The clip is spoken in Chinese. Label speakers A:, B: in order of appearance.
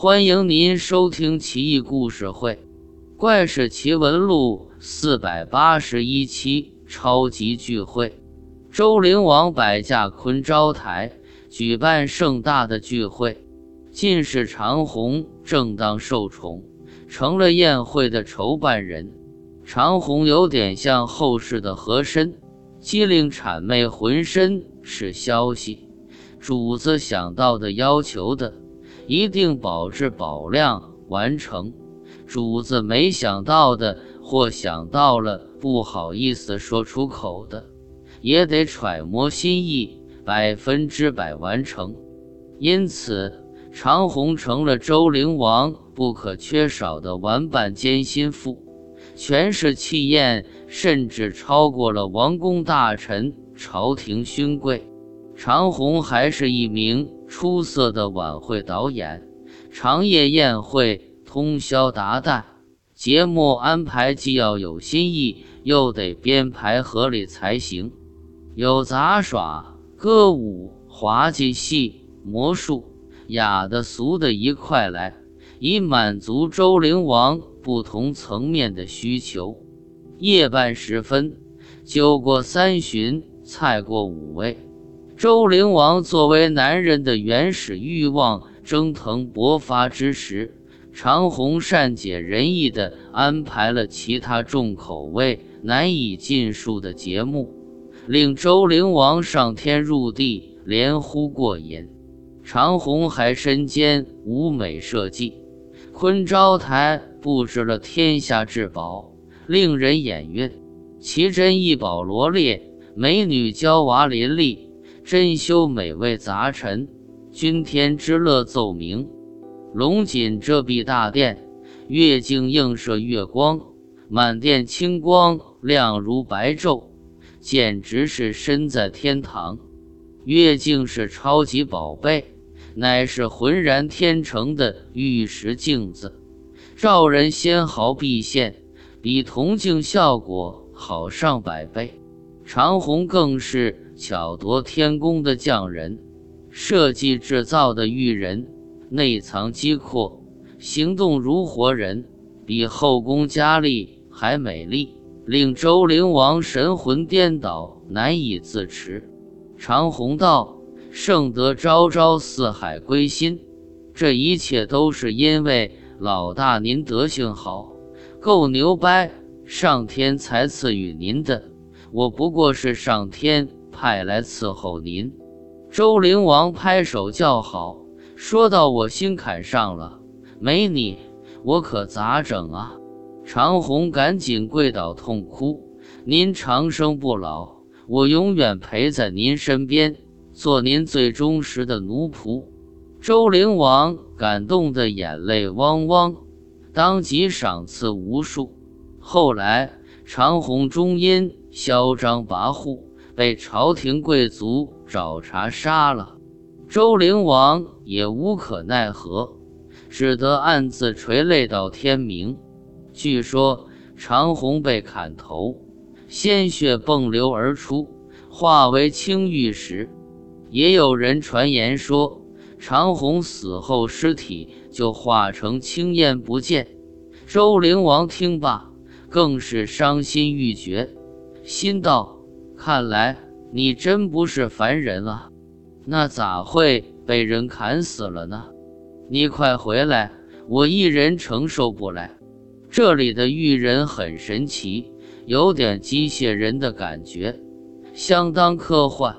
A: 欢迎您收听《奇异故事会·怪事奇闻录》四百八十一期超级聚会。周灵王摆驾昆昭台，举办盛大的聚会。进士长虹正当受宠，成了宴会的筹办人。长虹有点像后世的和珅，机灵谄媚，浑身是消息。主子想到的、要求的。一定保质保量完成，主子没想到的或想到了不好意思说出口的，也得揣摩心意，百分之百完成。因此，长虹成了周灵王不可缺少的玩伴兼心腹，权势气焰甚至超过了王公大臣、朝廷勋贵。长虹还是一名。出色的晚会导演，长夜宴会，通宵达旦，节目安排既要有新意，又得编排合理才行。有杂耍、歌舞、滑稽戏、魔术，雅的俗的一块来，以满足周灵王不同层面的需求。夜半时分，酒过三巡，菜过五味。周灵王作为男人的原始欲望蒸腾勃发之时，长虹善解人意地安排了其他重口味难以尽数的节目，令周灵王上天入地连呼过瘾。长虹还身兼舞美设计，昆昭台布置了天下至宝，令人眼晕，奇珍异宝罗列，美女娇娃林立。珍馐美味杂陈，君天之乐奏鸣。龙井遮蔽大殿，月镜映射月光，满殿清光亮如白昼，简直是身在天堂。月镜是超级宝贝，乃是浑然天成的玉石镜子，照人纤毫毕现，比铜镜效果好上百倍。长虹更是。巧夺天工的匠人，设计制造的玉人，内藏机阔，行动如活人，比后宫佳丽还美丽，令周灵王神魂颠倒，难以自持。长虹道：“圣德昭昭，四海归心。”这一切都是因为老大您德行好，够牛掰，上天才赐予您的。我不过是上天。派来伺候您，周灵王拍手叫好，说到：“我心坎上了，没你我可咋整啊？”长虹赶紧跪倒痛哭：“您长生不老，我永远陪在您身边，做您最忠实的奴仆。”周灵王感动得眼泪汪汪，当即赏赐无数。后来长虹终因嚣张跋扈。被朝廷贵族找茬杀了，周灵王也无可奈何，只得暗自垂泪到天明。据说长虹被砍头，鲜血迸流而出，化为青玉石。也有人传言说，长虹死后尸体就化成青烟不见。周灵王听罢，更是伤心欲绝，心道。看来你真不是凡人啊，那咋会被人砍死了呢？你快回来，我一人承受不来。这里的玉人很神奇，有点机械人的感觉，相当科幻。